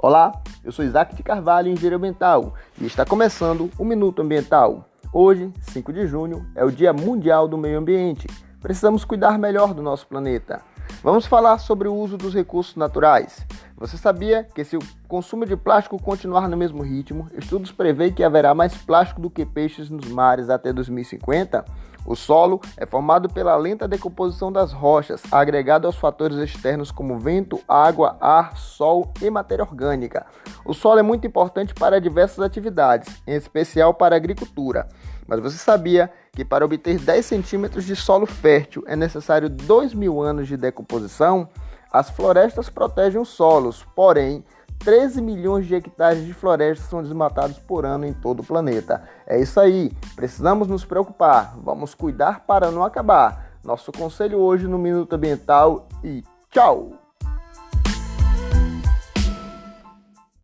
Olá, eu sou Isaac de Carvalho, engenheiro ambiental, e está começando o Minuto Ambiental. Hoje, 5 de junho, é o Dia Mundial do Meio Ambiente. Precisamos cuidar melhor do nosso planeta. Vamos falar sobre o uso dos recursos naturais. Você sabia que se o consumo de plástico continuar no mesmo ritmo, estudos preveem que haverá mais plástico do que peixes nos mares até 2050? O solo é formado pela lenta decomposição das rochas, agregado aos fatores externos como vento, água, ar, sol e matéria orgânica. O solo é muito importante para diversas atividades, em especial para a agricultura. Mas você sabia que para obter 10 centímetros de solo fértil é necessário 2 mil anos de decomposição? As florestas protegem os solos, porém, 13 milhões de hectares de florestas são desmatados por ano em todo o planeta. É isso aí, precisamos nos preocupar, vamos cuidar para não acabar. Nosso conselho hoje no Minuto Ambiental e tchau!